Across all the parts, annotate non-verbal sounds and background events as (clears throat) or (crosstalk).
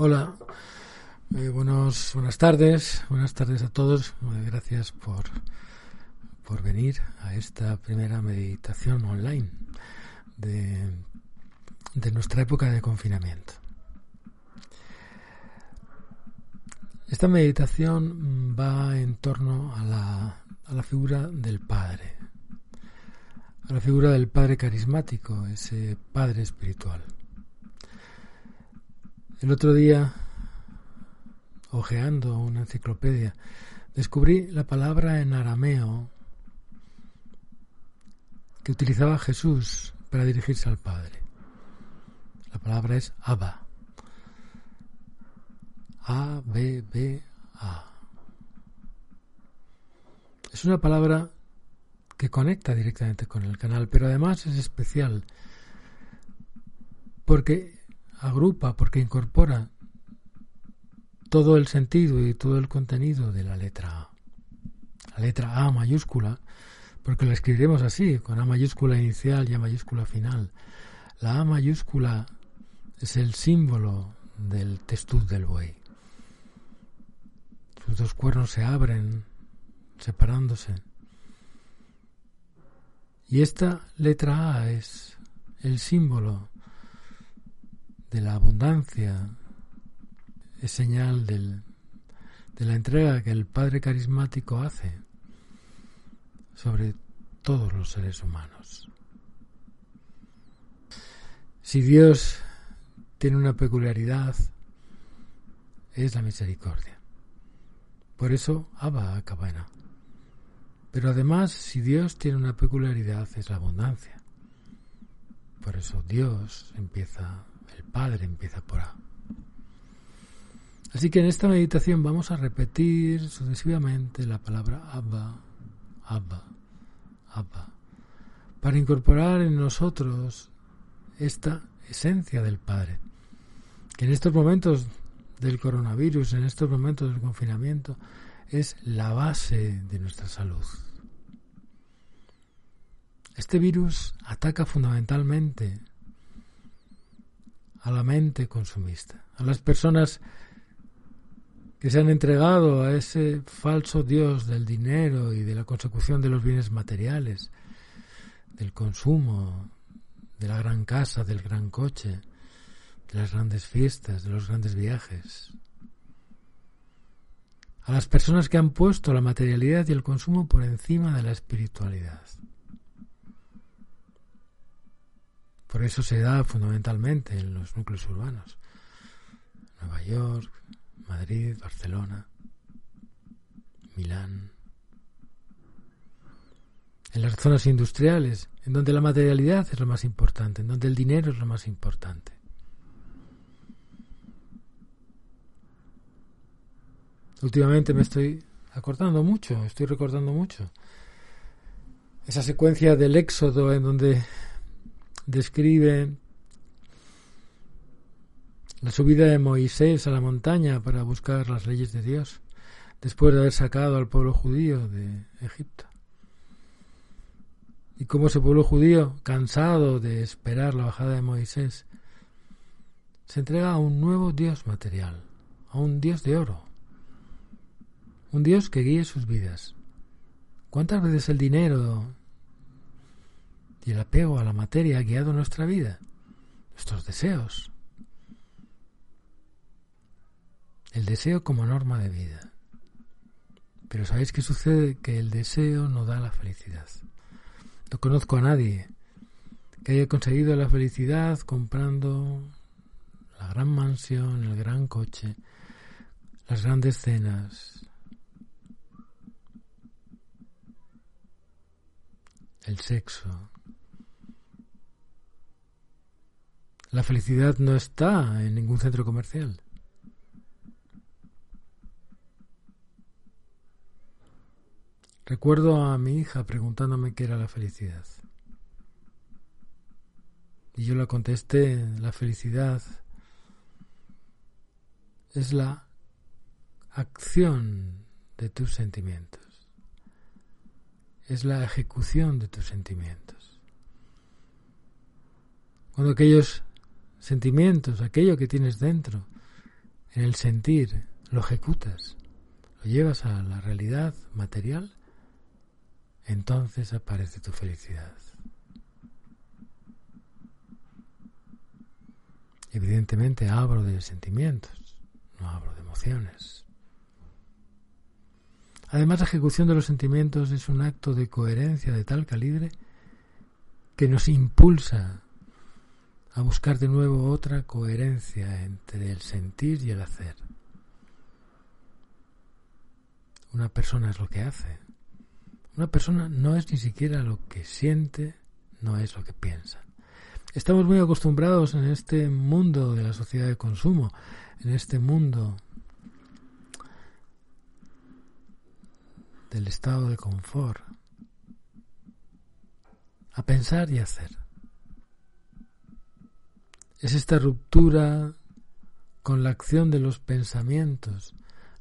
Hola, eh, buenos, buenas tardes, buenas tardes a todos. Eh, gracias por, por venir a esta primera meditación online de, de nuestra época de confinamiento. Esta meditación va en torno a la, a la figura del Padre, a la figura del Padre carismático, ese Padre espiritual. El otro día, hojeando una enciclopedia, descubrí la palabra en arameo que utilizaba Jesús para dirigirse al Padre. La palabra es Abba. A, B, B, A. Es una palabra que conecta directamente con el canal, pero además es especial porque agrupa, porque incorpora todo el sentido y todo el contenido de la letra A. La letra A mayúscula, porque la escribiremos así, con A mayúscula inicial y A mayúscula final. La A mayúscula es el símbolo del testuz del buey. Sus dos cuernos se abren, separándose. Y esta letra A es el símbolo de la abundancia, es señal del, de la entrega que el Padre carismático hace sobre todos los seres humanos. Si Dios tiene una peculiaridad, es la misericordia. Por eso Abba acaba Pero además, si Dios tiene una peculiaridad, es la abundancia. Por eso Dios empieza el Padre empieza por A. Así que en esta meditación vamos a repetir sucesivamente la palabra Abba, Abba, Abba, para incorporar en nosotros esta esencia del Padre, que en estos momentos del coronavirus, en estos momentos del confinamiento, es la base de nuestra salud. Este virus ataca fundamentalmente a la mente consumista, a las personas que se han entregado a ese falso Dios del dinero y de la consecución de los bienes materiales, del consumo, de la gran casa, del gran coche, de las grandes fiestas, de los grandes viajes. A las personas que han puesto la materialidad y el consumo por encima de la espiritualidad. Por eso se da fundamentalmente en los núcleos urbanos. Nueva York, Madrid, Barcelona, Milán. En las zonas industriales, en donde la materialidad es lo más importante, en donde el dinero es lo más importante. Últimamente me estoy acordando mucho, estoy recordando mucho. Esa secuencia del éxodo en donde describe la subida de Moisés a la montaña para buscar las leyes de Dios, después de haber sacado al pueblo judío de Egipto. Y cómo ese pueblo judío, cansado de esperar la bajada de Moisés, se entrega a un nuevo Dios material, a un Dios de oro, un Dios que guíe sus vidas. ¿Cuántas veces el dinero y el apego a la materia ha guiado nuestra vida, nuestros deseos. El deseo como norma de vida. Pero ¿sabéis qué sucede? Que el deseo no da la felicidad. No conozco a nadie que haya conseguido la felicidad comprando la gran mansión, el gran coche, las grandes cenas, el sexo, La felicidad no está en ningún centro comercial. Recuerdo a mi hija preguntándome qué era la felicidad. Y yo le contesté, la felicidad es la acción de tus sentimientos. Es la ejecución de tus sentimientos. Cuando aquellos sentimientos, aquello que tienes dentro, en el sentir, lo ejecutas, lo llevas a la realidad material, entonces aparece tu felicidad. Evidentemente hablo de sentimientos, no hablo de emociones. Además, la ejecución de los sentimientos es un acto de coherencia de tal calibre que nos impulsa a buscar de nuevo otra coherencia entre el sentir y el hacer. Una persona es lo que hace. Una persona no es ni siquiera lo que siente, no es lo que piensa. Estamos muy acostumbrados en este mundo de la sociedad de consumo, en este mundo del estado de confort, a pensar y hacer. Es esta ruptura con la acción de los pensamientos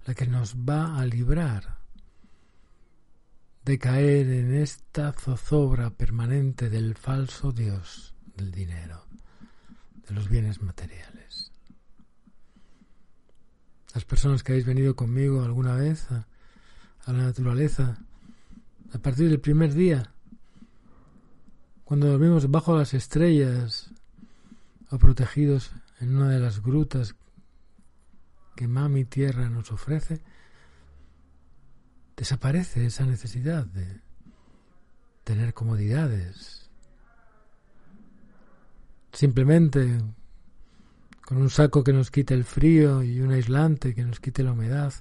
la que nos va a librar de caer en esta zozobra permanente del falso Dios del dinero, de los bienes materiales. Las personas que habéis venido conmigo alguna vez a, a la naturaleza, a partir del primer día, cuando dormimos bajo las estrellas o protegidos en una de las grutas que Mami Tierra nos ofrece, desaparece esa necesidad de tener comodidades. Simplemente con un saco que nos quite el frío y un aislante que nos quite la humedad,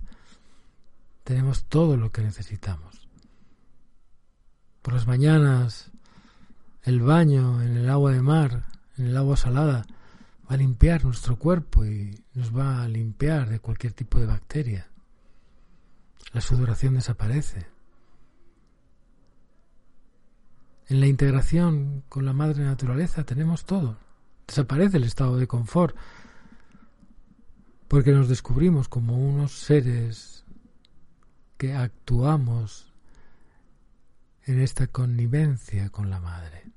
tenemos todo lo que necesitamos. Por las mañanas, el baño en el agua de mar, en el agua salada, va a limpiar nuestro cuerpo y nos va a limpiar de cualquier tipo de bacteria. La sudoración desaparece. En la integración con la madre naturaleza tenemos todo. Desaparece el estado de confort porque nos descubrimos como unos seres que actuamos en esta connivencia con la madre.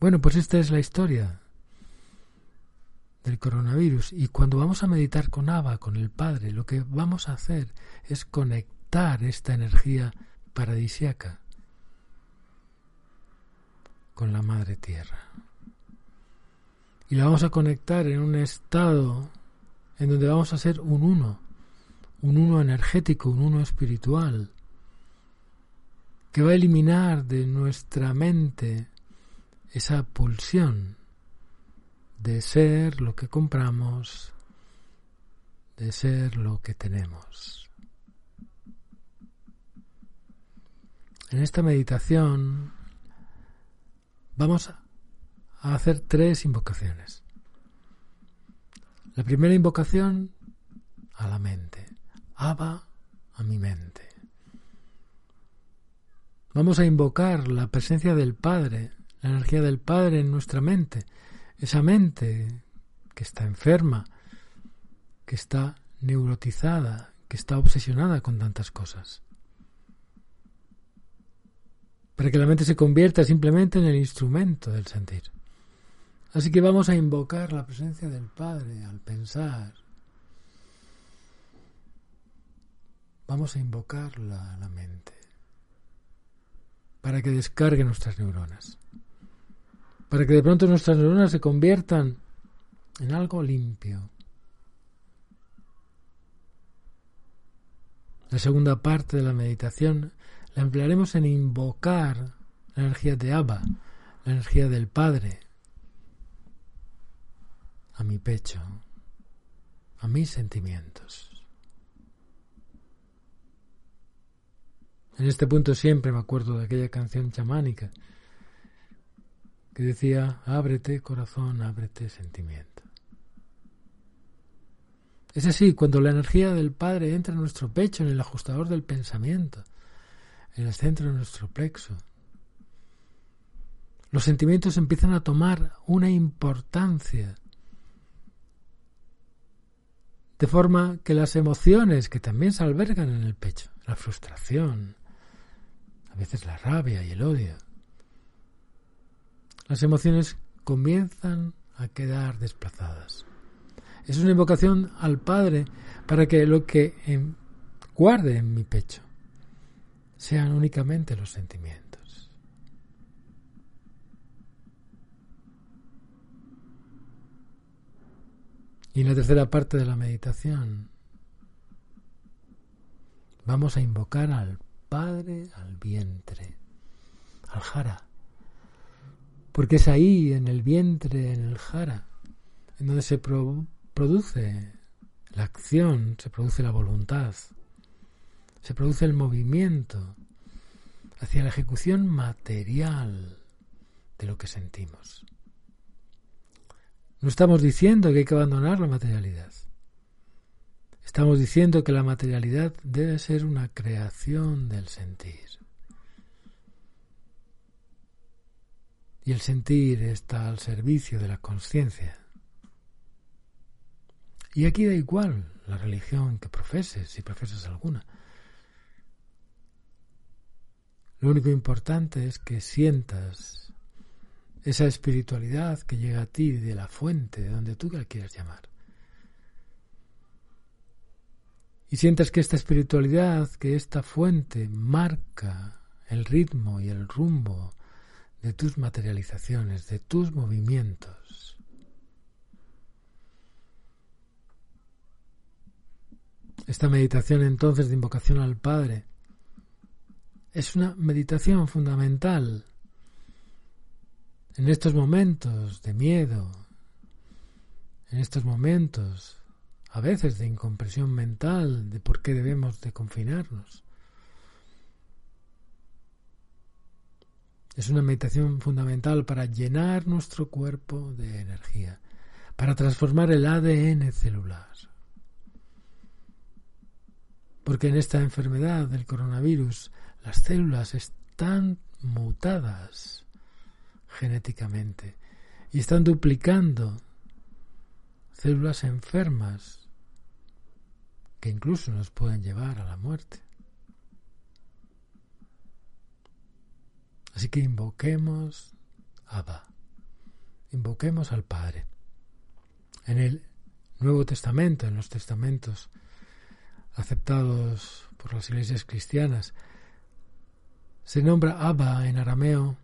Bueno, pues esta es la historia del coronavirus y cuando vamos a meditar con Abba, con el Padre, lo que vamos a hacer es conectar esta energía paradisiaca con la Madre Tierra. Y la vamos a conectar en un estado en donde vamos a ser un uno, un uno energético, un uno espiritual, que va a eliminar de nuestra mente esa pulsión de ser lo que compramos, de ser lo que tenemos. En esta meditación vamos a hacer tres invocaciones. La primera invocación a la mente, Aba a mi mente. Vamos a invocar la presencia del Padre, la energía del Padre en nuestra mente, esa mente que está enferma, que está neurotizada, que está obsesionada con tantas cosas. Para que la mente se convierta simplemente en el instrumento del sentir. Así que vamos a invocar la presencia del Padre al pensar. Vamos a invocarla a la mente para que descargue nuestras neuronas para que de pronto nuestras neuronas se conviertan en algo limpio. La segunda parte de la meditación la emplearemos en invocar la energía de Abba, la energía del Padre, a mi pecho, a mis sentimientos. En este punto siempre me acuerdo de aquella canción chamánica que decía, ábrete corazón, ábrete sentimiento. Es así, cuando la energía del Padre entra en nuestro pecho, en el ajustador del pensamiento, en el centro de nuestro plexo, los sentimientos empiezan a tomar una importancia de forma que las emociones que también se albergan en el pecho, la frustración, a veces la rabia y el odio, las emociones comienzan a quedar desplazadas. Es una invocación al Padre para que lo que guarde en mi pecho sean únicamente los sentimientos. Y en la tercera parte de la meditación vamos a invocar al Padre, al vientre, al jara, porque es ahí, en el vientre, en el jara, en donde se produce la acción, se produce la voluntad, se produce el movimiento hacia la ejecución material de lo que sentimos. No estamos diciendo que hay que abandonar la materialidad. Estamos diciendo que la materialidad debe ser una creación del sentir. Y el sentir está al servicio de la conciencia. Y aquí da igual la religión que profeses, si profesas alguna. Lo único importante es que sientas esa espiritualidad que llega a ti de la fuente, de donde tú la quieras llamar. Y sientas que esta espiritualidad, que esta fuente marca el ritmo y el rumbo de tus materializaciones, de tus movimientos. Esta meditación entonces de invocación al Padre es una meditación fundamental en estos momentos de miedo, en estos momentos a veces de incompresión mental de por qué debemos de confinarnos. Es una meditación fundamental para llenar nuestro cuerpo de energía, para transformar el ADN celular porque en esta enfermedad del coronavirus las células están mutadas genéticamente y están duplicando células enfermas que incluso nos pueden llevar a la muerte. Así que invoquemos Abba, invoquemos al Padre. En el Nuevo Testamento, en los testamentos aceptados por las iglesias cristianas, se nombra Abba en arameo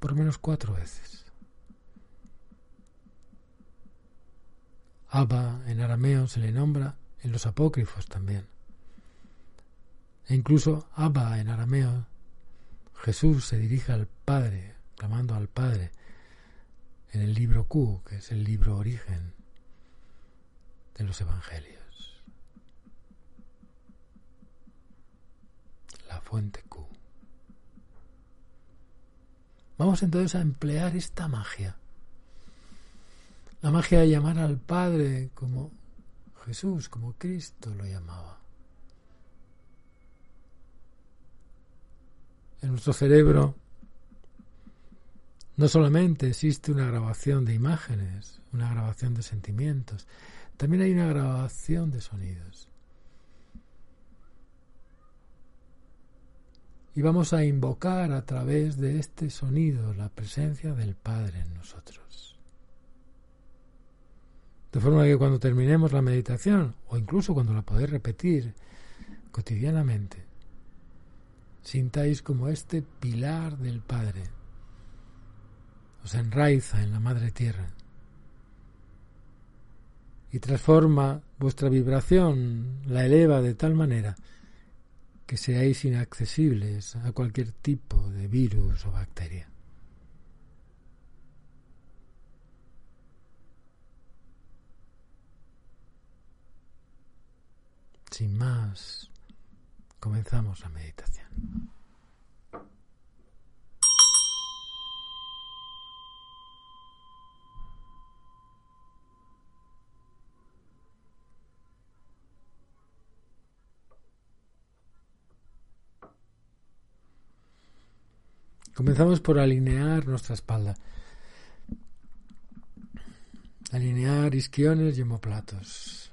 por menos cuatro veces. Abba en arameo se le nombra en los apócrifos también. E incluso Abba en arameo, Jesús se dirige al Padre, clamando al Padre, en el libro Q, que es el libro origen de los Evangelios. fuente Q. Vamos entonces a emplear esta magia. La magia de llamar al Padre como Jesús, como Cristo lo llamaba. En nuestro cerebro no solamente existe una grabación de imágenes, una grabación de sentimientos, también hay una grabación de sonidos. y vamos a invocar a través de este sonido la presencia del Padre en nosotros. De forma que cuando terminemos la meditación, o incluso cuando la podéis repetir cotidianamente, sintáis como este pilar del Padre os enraiza en la Madre Tierra y transforma vuestra vibración, la eleva de tal manera que seáis inaccesibles a cualquier tipo de virus o bacteria. Sin más, comenzamos la meditación. Comenzamos por alinear nuestra espalda. Alinear isquiones y homoplatos,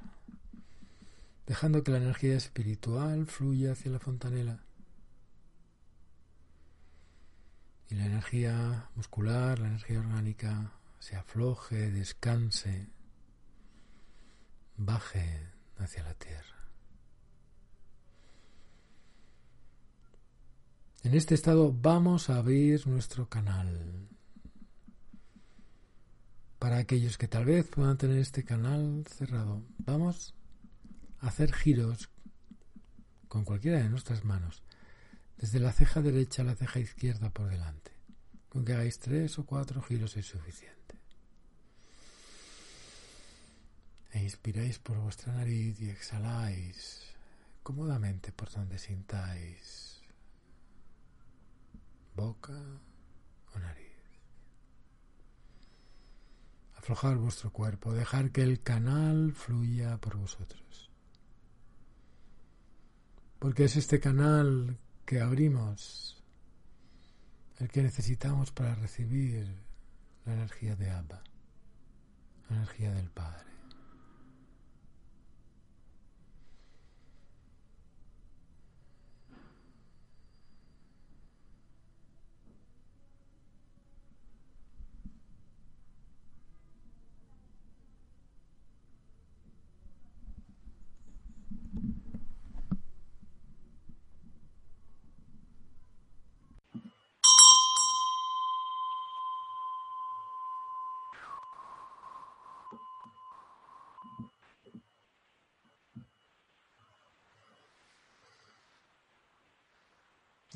dejando que la energía espiritual fluya hacia la fontanela. Y la energía muscular, la energía orgánica, se afloje, descanse, baje hacia la tierra. En este estado vamos a abrir nuestro canal. Para aquellos que tal vez puedan tener este canal cerrado, vamos hacer giros con cualquiera de nuestras manos, desde la ceja derecha a la ceja izquierda por delante. Con que hagáis tres o cuatro giros es suficiente. E inspiráis por vuestra nariz y exhaláis cómodamente por donde sintáis boca o nariz. Aflojar vuestro cuerpo, dejar que el canal fluya por vosotros. Porque es este canal que abrimos el que necesitamos para recibir la energía de Abba, la energía del Padre.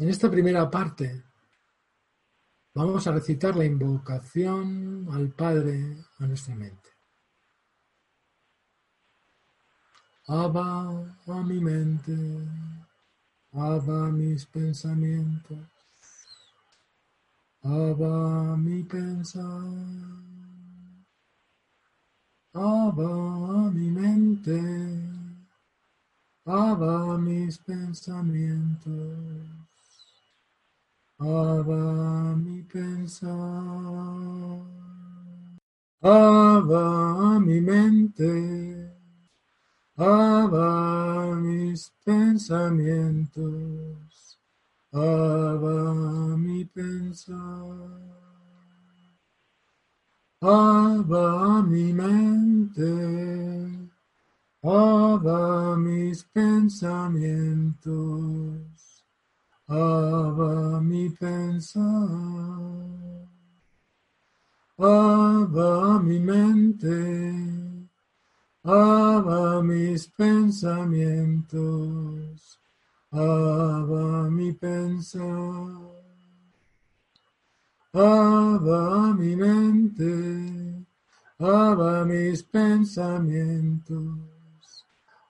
En esta primera parte vamos a recitar la invocación al Padre a nuestra mente. Abba a mi mente, Abba mis pensamientos, Abba mi pensar, Abba a mi mente, Abba mis pensamientos. Abba mi pensar, Abba mi mente, Abba mis pensamientos, Abba mi pensar, Abba mi mente, Abba mis pensamientos. Abba mi pensar, Abba mi mente, Abba mis pensamientos, Abba mi pensar, Abba mi mente, Abba mis pensamientos,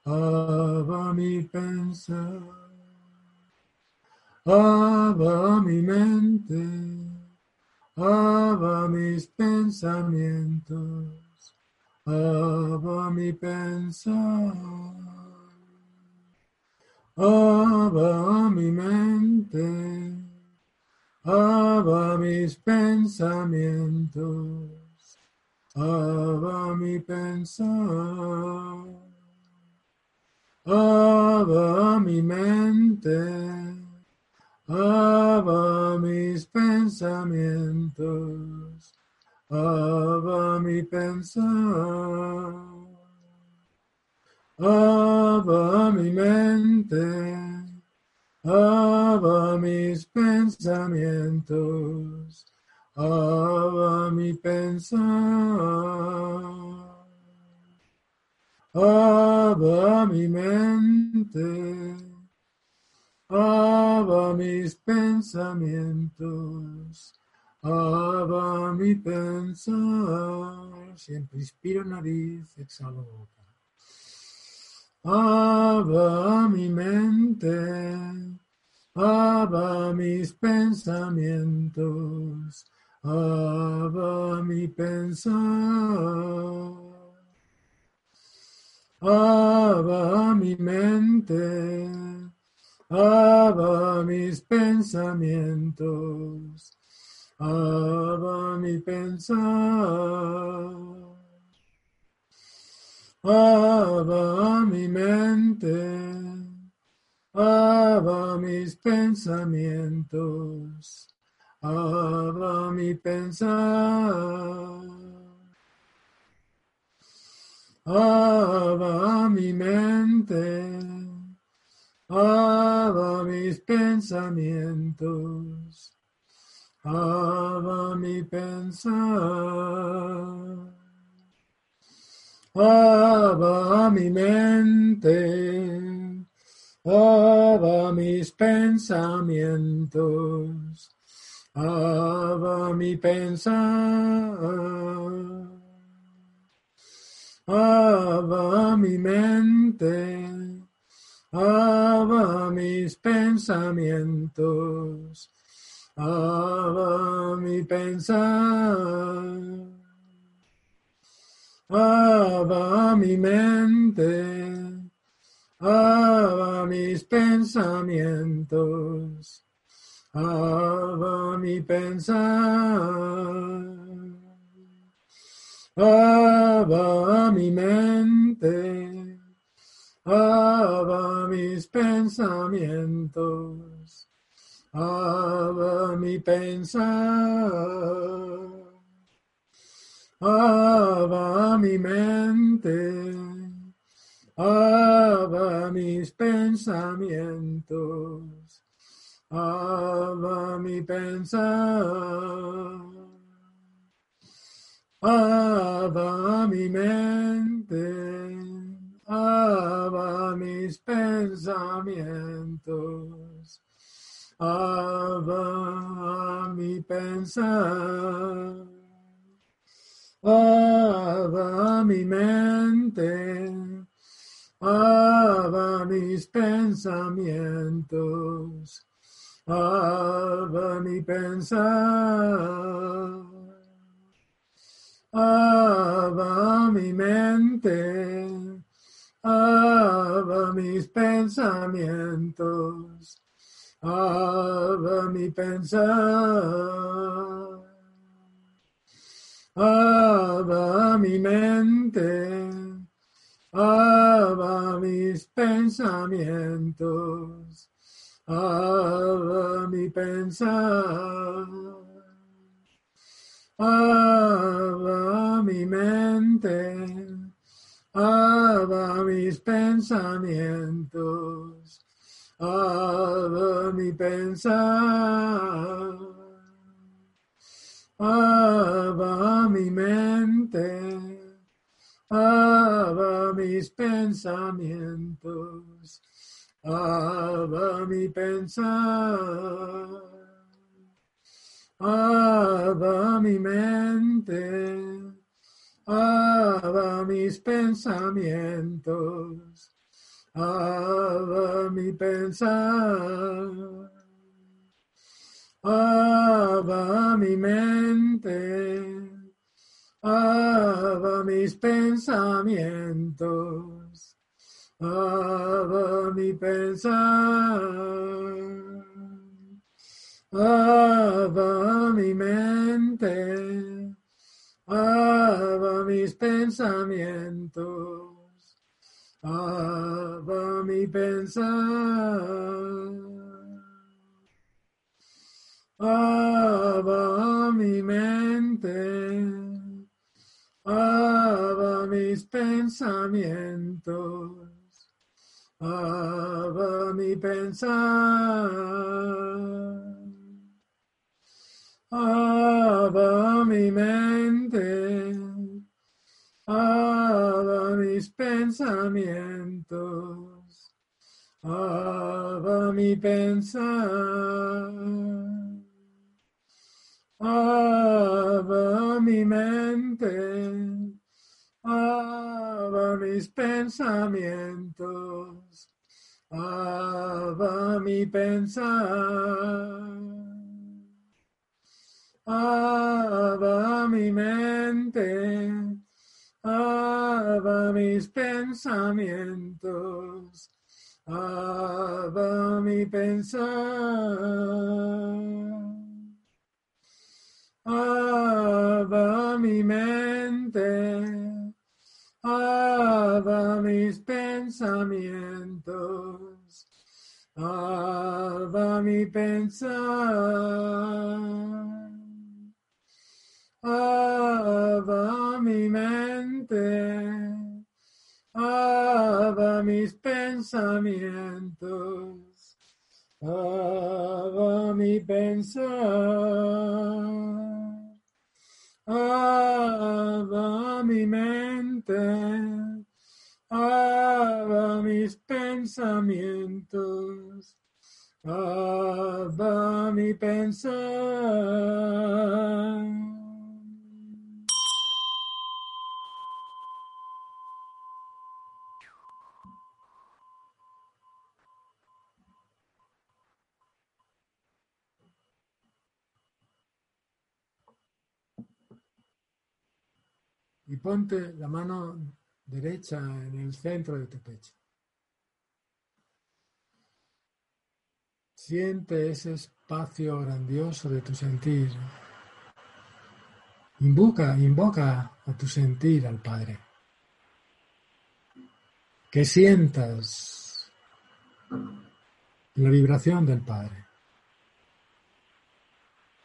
Abba mi pensar. Abba mi mente, Abba mis pensamientos, Abba mi pensar, Abba mi mente, Abba mis pensamientos, Abba mi pensar, Abba mi mente, Abba mis pensamientos, Abba mi pensar, Abba mi mente, Abba mis pensamientos, Abba mi pensar, Abba mi mente. Abba mis pensamientos, Abba mi pensar, siempre inspiro nariz, exhalo boca. Abba mi mente, Abba mis pensamientos, Abba mi pensar. Abba mi mente, Abba mis pensamientos, Abba mi pensar. Abba mi mente, Abba mis pensamientos, Abba mi pensar. Abba mi mente, Abba mis pensamientos, mi pensar. Abba mi mente, mis pensamientos, Abba mi pensar, Abba mi mente, Abba mis pensamientos, Abba mi pensar, Abba mi mente, Abba mis pensamientos, Abba mi pensar, Abba mi mente, Abba mis pensamientos, Abba mi pensar, Abba mi mente, Abba mis pensamientos, Abba mi pensar, Abba mi mente, Abba mis pensamientos, Abba mi pensar, Abba mi mente, Abba mis pensamientos, mi pensar, mi mente, Abba mis pensamientos, Abba mi pensar, Abba mi mente, Abba mis pensamientos, Abba mi pensar, Abba mi mente, Abba mis pensamientos, Abba mi pensar, Abba mi mente, Abba mis pensamientos, Abba mi pensar, Abba mi mente, Abba mis pensamientos, Abba mi pensar, Abba mi mente, Abba mis pensamientos, Abba mi pensar, Abba mi mente, Abba mis pensamientos, Abba mi pensar, Abba mi mente, Abba mis pensamientos, Abba mi pensar, Abba mi mente, Abba mis pensamientos, Abba mi pensar. Abba mi mente, Abba mis pensamientos, Abba mi pensar. Abba mi mente. Abba mis pensamientos. Abba mi pensar. Abba mi mente. Abba mis pensamientos. Abba mi pensar. Abba mi mente. Abba mis pensamientos. Abba mi pensar. Abba mi mente. Abba mis pensamientos. Abba mi pensar. Ponte la mano derecha en el centro de tu pecho. Siente ese espacio grandioso de tu sentir. Invoca, invoca a tu sentir al Padre. Que sientas la vibración del Padre.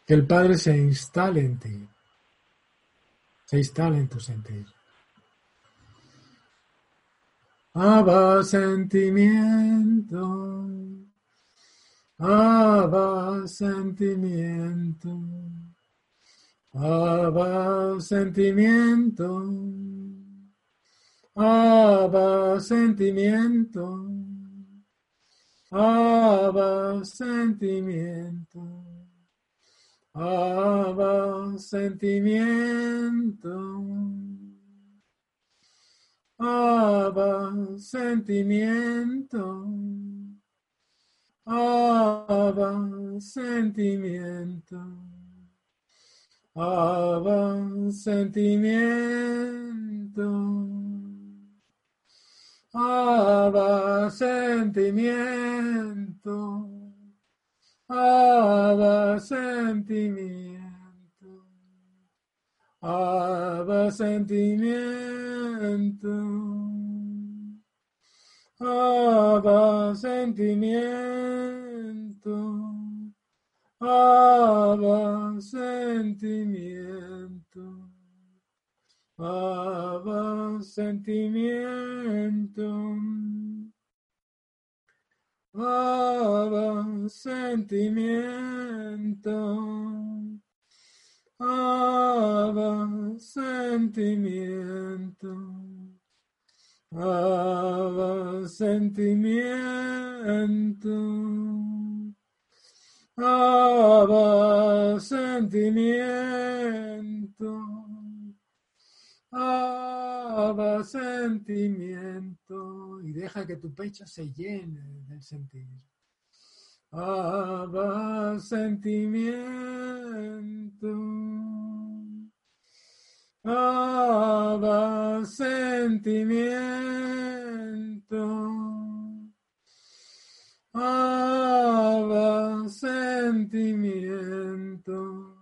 Que el Padre se instale en ti. Se instale en tu sentir. Abba sentimiento. Abba sentimiento. Abba sentimiento. Abba sentimiento. Abba sentimiento. Abba sentimiento. Abba sentimiento. Abba sentimiento. Abba sentimiento. Abba sentimiento abasentimiento, abasentimiento, abasentimiento, abasentimiento, abasentimiento. Abba sentimiento. Abba sentimiento. Abba sentimiento. Abba sentimiento. Abba sentimiento. Y deja que tu pecho se llene del sentir. Abba sentimiento. Abba sentimiento. Abba sentimiento.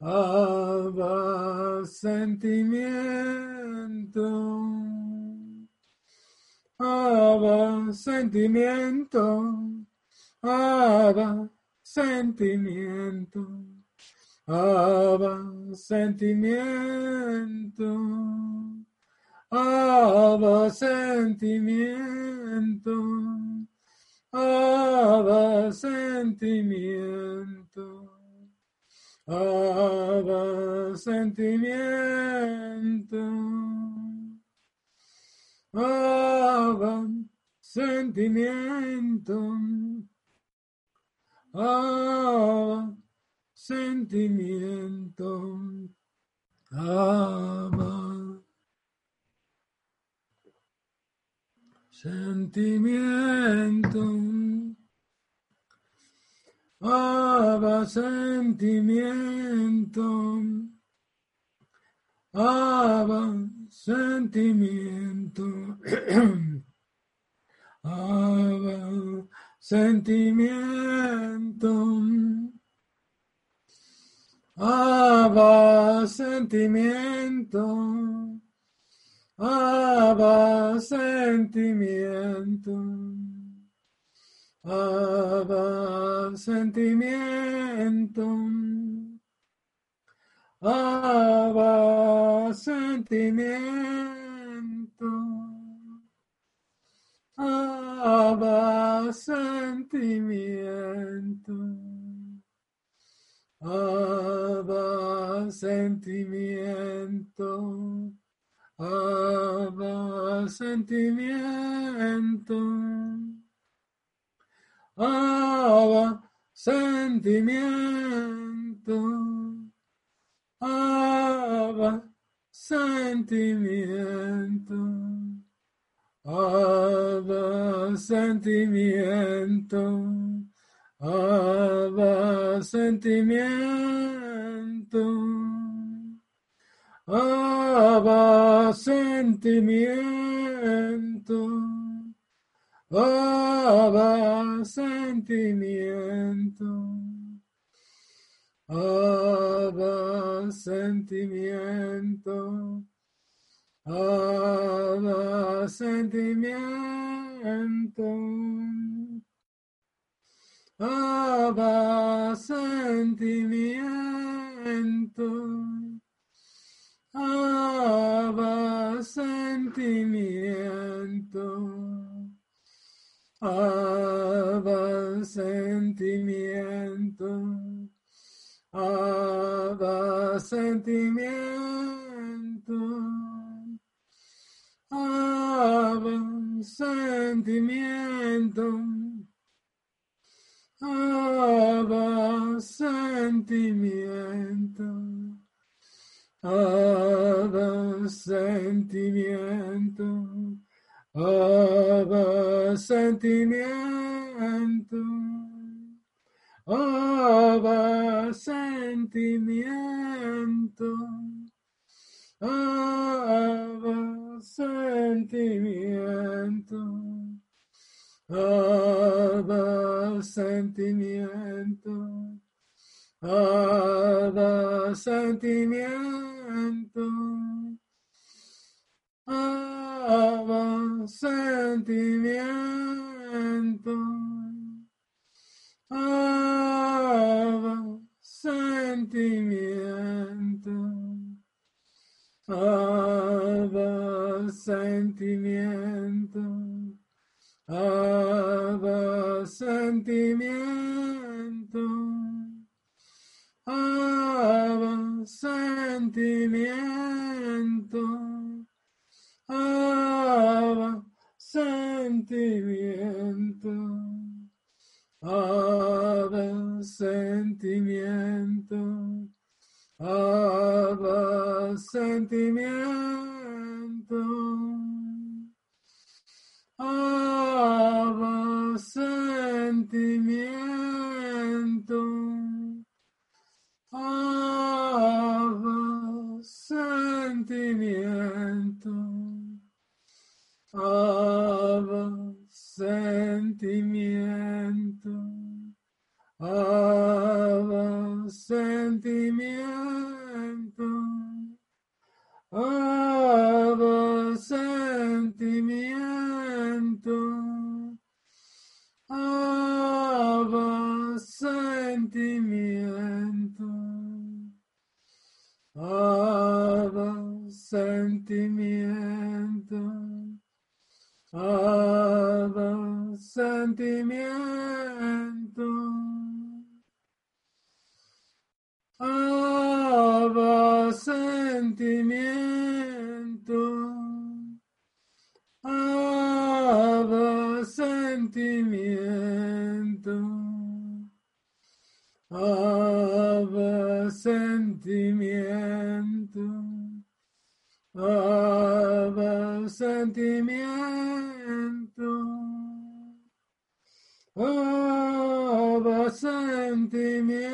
Abba sentimiento. Abba sentimiento. Abba sentimiento. Abba sentimiento. Abba sentimiento. Abba sentimiento sentimiento. Hagan sentimiento. Hagan sentimiento. Hagan sentimiento. Abba sentimiento, Abba sentimiento, (clears throat) Abba sentimiento, Abba sentimiento. Abba sentimiento, Abba sentimiento, Abba sentimiento, Abba sentimiento, Abba sentimiento. Abba sentimiento. Abba sentimiento. Abba sentimiento. Abba sentimiento. Abba sentimiento. Abba sentimiento, Abba sentimiento, Abba sentimiento, Abba sentimiento, Abba sentimiento. Abba sentimiento, Abba sentimiento, Abba sentimiento, Abba sentimiento, Abba sentimiento. Abba sentimiento, sentimiento, Abba sentimiento. Abba sentimiento, Abba sentimiento, Abba sentimiento.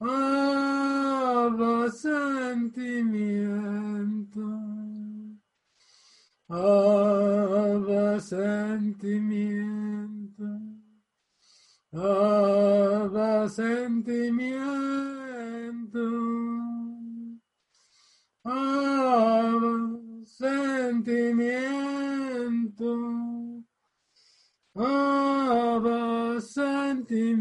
Abba sentimiento. Abba sentimiento. Abba sentimiento. Abba sentimiento. Abba sentimiento.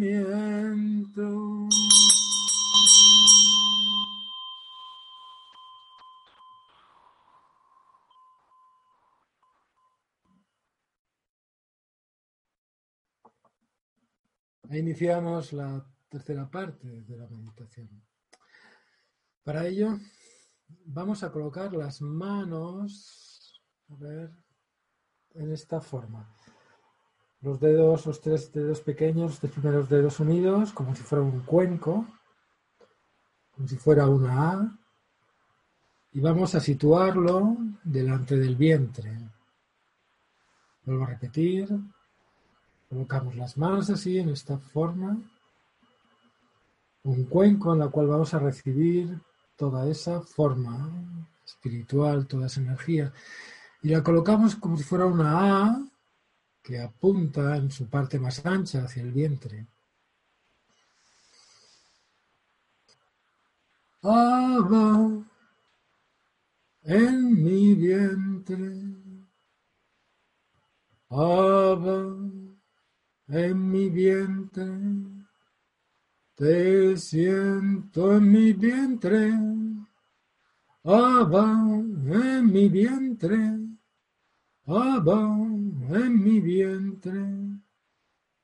Ahí iniciamos la tercera parte de la meditación. Para ello, vamos a colocar las manos, a ver, en esta forma. Los dedos, los tres dedos pequeños, los primeros dedos unidos, como si fuera un cuenco, como si fuera una A, y vamos a situarlo delante del vientre. Vuelvo a repetir, Colocamos las manos así, en esta forma. Un cuenco en la cual vamos a recibir toda esa forma espiritual, toda esa energía. Y la colocamos como si fuera una A que apunta en su parte más ancha hacia el vientre. Abba en mi vientre. Abba en mi vientre, te siento en mi vientre, Abba en mi vientre, Abba en mi vientre,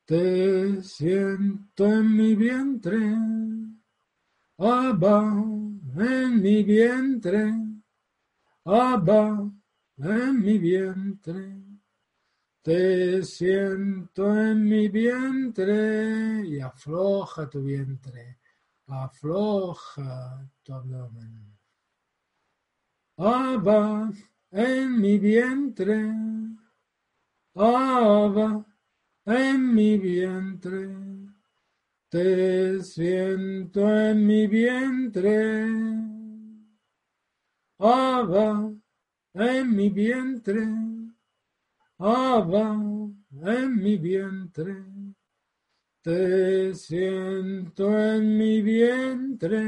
te siento en mi vientre, Abba en mi vientre, Abba en mi vientre. Te siento en mi vientre y afloja tu vientre, afloja tu abdomen. Abba en mi vientre, Abba en mi vientre, te siento en mi vientre. Abba en mi vientre Abba en mi vientre, te siento en mi vientre.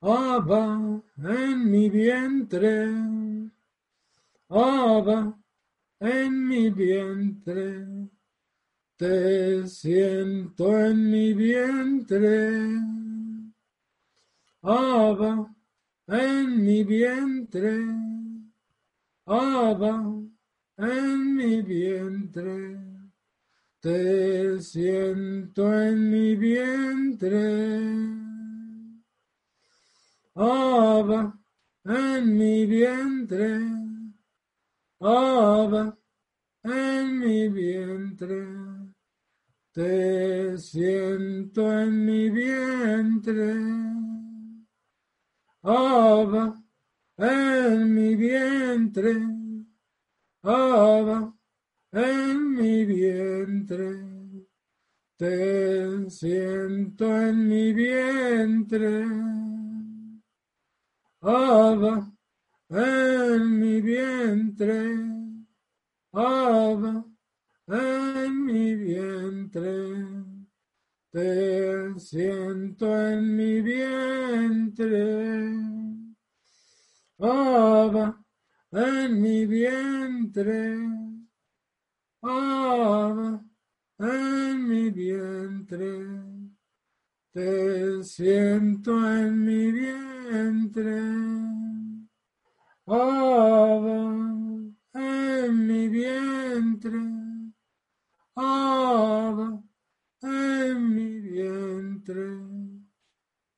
Abba en mi vientre, Abba en mi vientre, te siento en mi vientre. Abba en mi vientre. Abba en mi vientre, te siento en mi vientre. Abba en mi vientre, Abba en mi vientre, te siento en mi vientre. Abba en mi vientre, Abba, en mi vientre, te siento en mi vientre, Abba, en mi vientre, Abba, en mi vientre, te siento en mi vientre. Abba en mi vientre, Abba en mi vientre, te siento en mi vientre, Abba en mi vientre, Abba en mi vientre.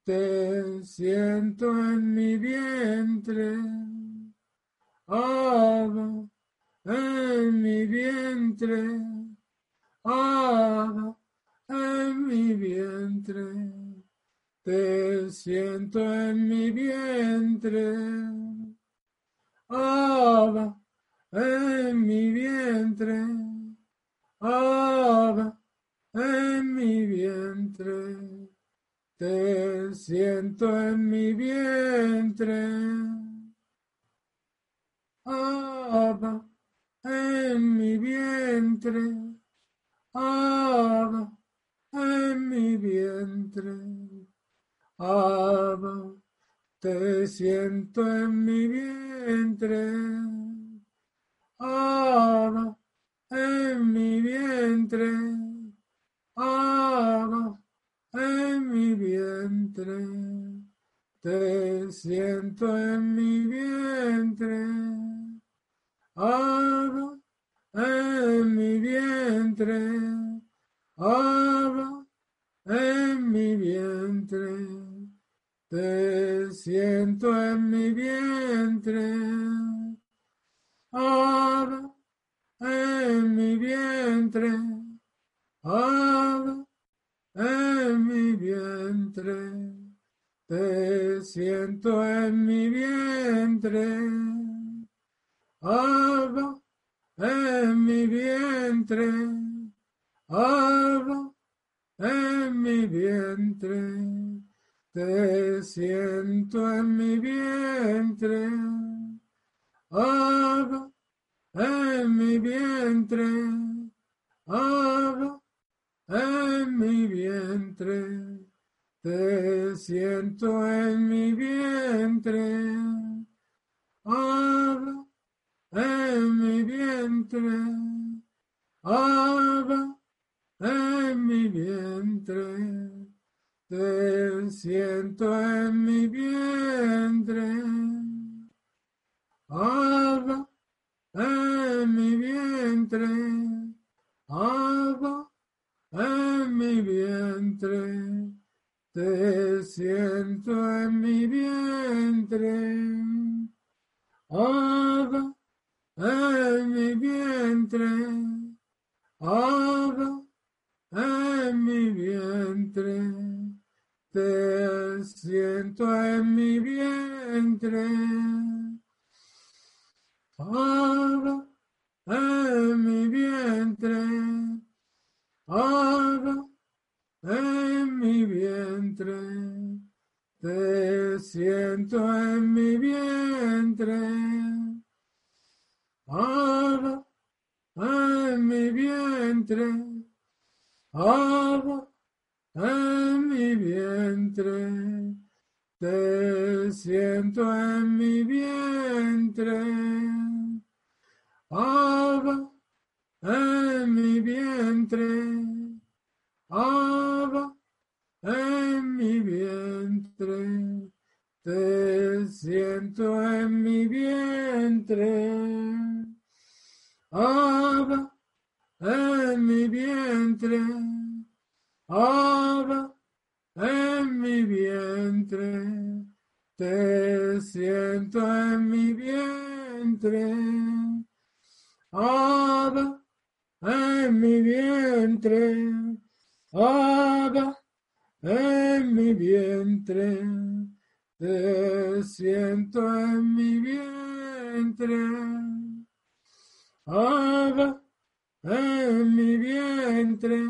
Te siento en mi vientre, Abba, en mi vientre, Abba, en mi vientre. Te siento en mi vientre, en mi vientre, Abba, en mi vientre, te siento en mi vientre, Abba, en mi vientre, Abba, en mi vientre, Abba, te siento en mi vientre, Abba, en mi vientre, Abba, en mi vientre, te siento en mi vientre, Abba, en mi vientre, Abba, en mi vientre. Te siento en mi vientre, Abba, en mi vientre, Abba, en mi vientre. Te siento en mi vientre, Abba, en mi vientre, Abba, en mi vientre. Te siento en mi vientre, Abba, en mi vientre, Abba, en mi vientre. Te siento en mi vientre, Abba, en mi vientre, Abba, en mi vientre. Te siento en mi vientre, Abba, en mi vientre, Abba, en mi vientre, te siento en mi vientre, Abba, en mi vientre, Abba, en mi vientre te siento en mi vientre. Abba, en mi vientre. Abba, en mi vientre. Te siento en mi vientre. Abba, en mi vientre. Abba, en mi vientre, te siento en mi vientre. Abba, en mi vientre. Abba, en mi vientre. Te siento en mi vientre. Abba, en mi vientre. Abba, en mi vientre, te siento en mi vientre. Abba, en mi vientre, Abba, en mi vientre, te siento en mi vientre. Abba, en mi vientre,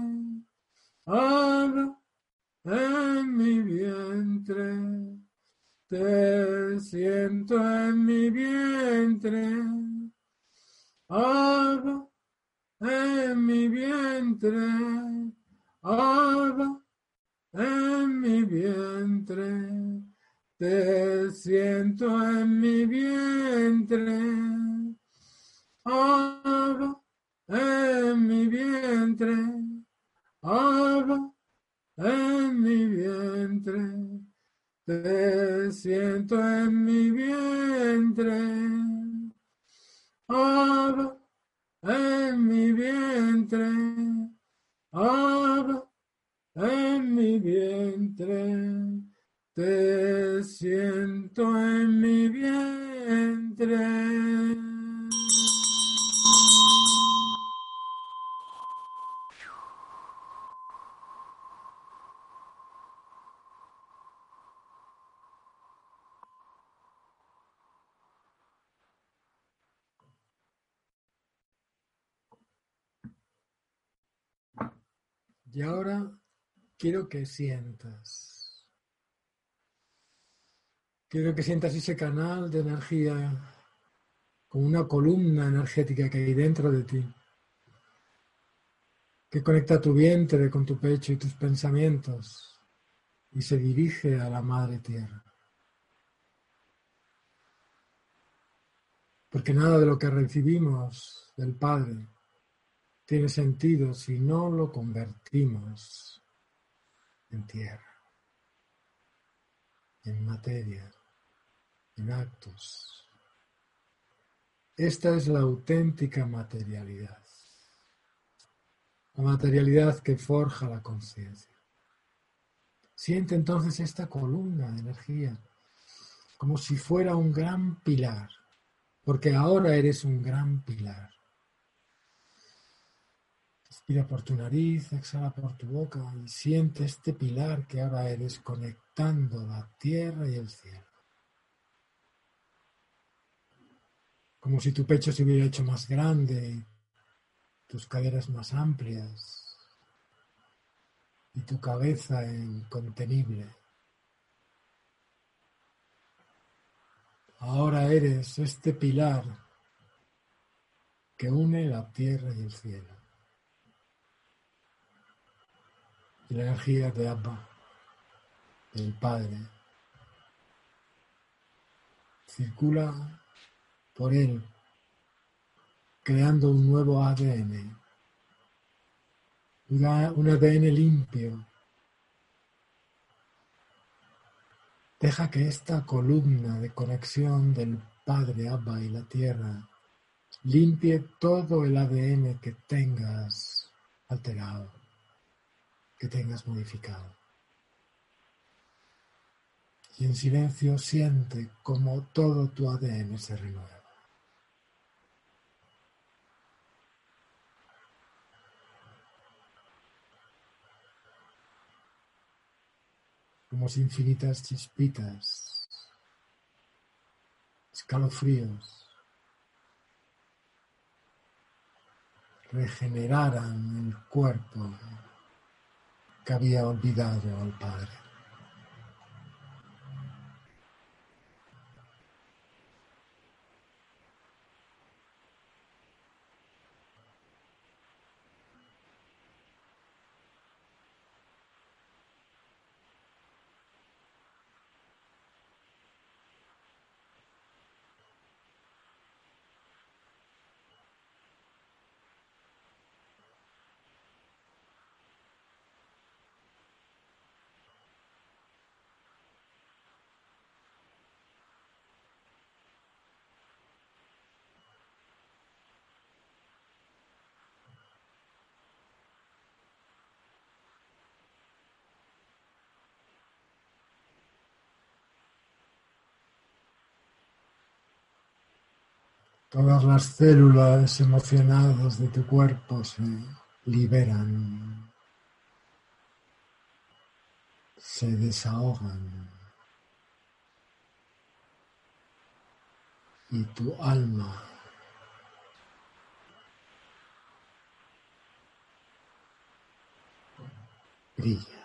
Abba, en mi vientre, te siento en mi vientre. En mi vientre. Abba, en mi vientre. Te siento en mi vientre. En mi vientre. Abba, en mi vientre, te siento en mi vientre. Abba, en mi vientre. Abba, en mi vientre, te siento en mi vientre. Y ahora quiero que sientas. Quiero que sientas ese canal de energía como una columna energética que hay dentro de ti, que conecta tu vientre con tu pecho y tus pensamientos y se dirige a la Madre Tierra. Porque nada de lo que recibimos del Padre tiene sentido si no lo convertimos en tierra, en materia, en actos. Esta es la auténtica materialidad, la materialidad que forja la conciencia. Siente entonces esta columna de energía como si fuera un gran pilar, porque ahora eres un gran pilar. Inspira por tu nariz, exhala por tu boca y siente este pilar que ahora eres conectando la tierra y el cielo. Como si tu pecho se hubiera hecho más grande, tus caderas más amplias y tu cabeza incontenible. Ahora eres este pilar que une la tierra y el cielo. Y la energía de Abba, del Padre, circula por él, creando un nuevo ADN, un ADN limpio. Deja que esta columna de conexión del Padre Abba y la Tierra limpie todo el ADN que tengas alterado que tengas modificado. Y en silencio siente como todo tu ADN se renueva. Como infinitas chispitas, escalofríos, regeneraran el cuerpo que había olvidado al Padre. Todas las células emocionadas de tu cuerpo se liberan, se desahogan y tu alma brilla.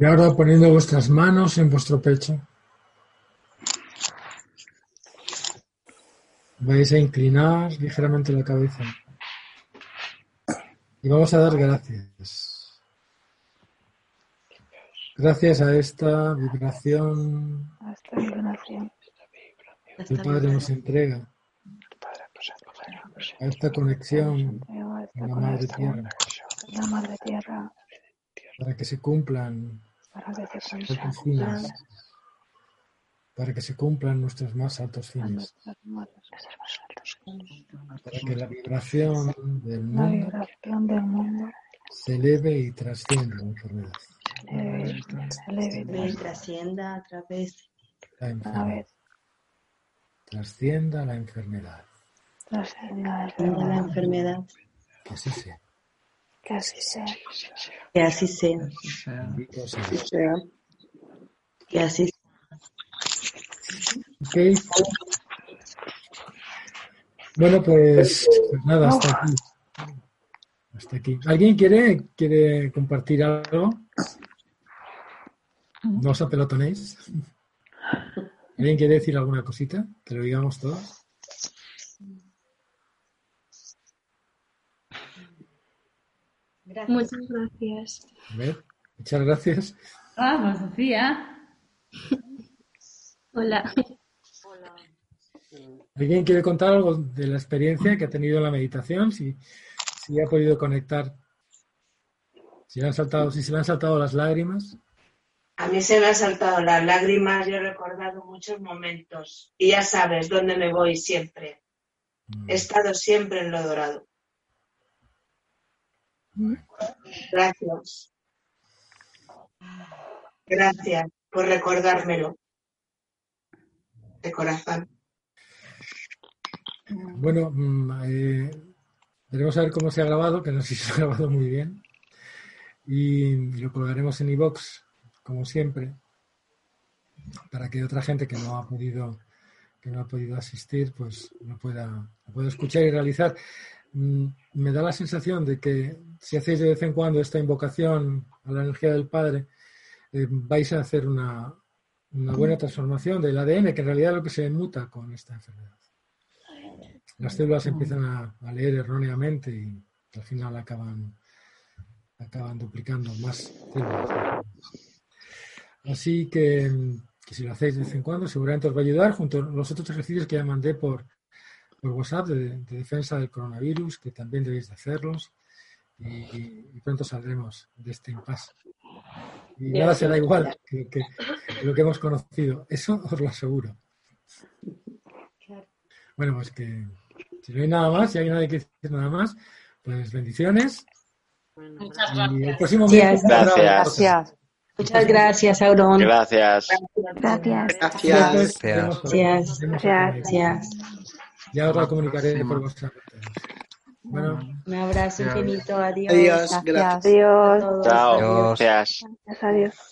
Y ahora poniendo vuestras manos en vuestro pecho, vais a inclinar ligeramente la cabeza. Y vamos a dar gracias. Gracias a esta vibración a esta vibración, que el Padre nos entrega, a esta conexión con la Madre Tierra. Para que se cumplan para que se cumplan fines, para que se cumplan nuestros más altos fines, para que la vibración del La mundo vibración del mundo se eleve y trascienda la enfermedad. eleve, eleve Ven, trascienda a través La a enfermedad. vez Trascienda la enfermedad. trascienda la de la enfermedad. enfermedad. Que así sea. Que así sea. Que así sea. Bendito sea. Que así sea. Ok. Bueno, pues, pues nada, hasta aquí. Hasta aquí. ¿Alguien quiere, quiere compartir algo? No os apelotonéis. ¿Alguien quiere decir alguna cosita? Que lo digamos todos. Muchas gracias. A ver, muchas gracias. Ah, pues Sofía. Hola. ¿Alguien quiere contar algo de la experiencia que ha tenido en la meditación? Si, si ha podido conectar, si, le han saltado, si se le han saltado las lágrimas. A mí se me han saltado las lágrimas, yo he recordado muchos momentos. Y ya sabes dónde me voy siempre. He estado siempre en lo dorado. Gracias. Gracias por recordármelo. De corazón. Bueno, mm, eh, veremos a ver cómo se ha grabado, que no sé si se ha grabado muy bien. Y, lo colgaremos en iVox, como siempre, para que otra gente que no ha podido que no ha podido asistir, pues lo pueda, lo pueda escuchar y realizar. Mm, Me da la sensación de que si hacéis de vez en cuando esta invocación a la energía del Padre, eh, vais a hacer una, buena transformación del ADN, que en realidad es lo que se muta con esta enfermedad. Las células empiezan a, leer erróneamente y al final acaban, acaban duplicando más células. Así que, que si lo hacéis de vez en cuando, seguramente os va a ayudar junto a los otros ejercicios que ya mandé por, por WhatsApp de, de defensa del coronavirus, que también debéis de hacerlos. Y, y pronto saldremos de este impasse. Y nada será igual que, que- que lo que hemos conocido. Eso os lo aseguro. Bueno, pues que si no hay nada más, si hay nadie que decir nada más, pues bendiciones. Muchas Y el gracias. próximo Gracias. Gracias. Gracias. Muchas gracias, Auron. Gracias. Gracias. Gracias. Gracias. Gracias. Ya os lo comunicaré por WhatsApp. Bueno, Un abrazo infinito. Adiós. Adiós. Gracias. Adiós. Chao. Adiós. Gracias. Gracias a Dios.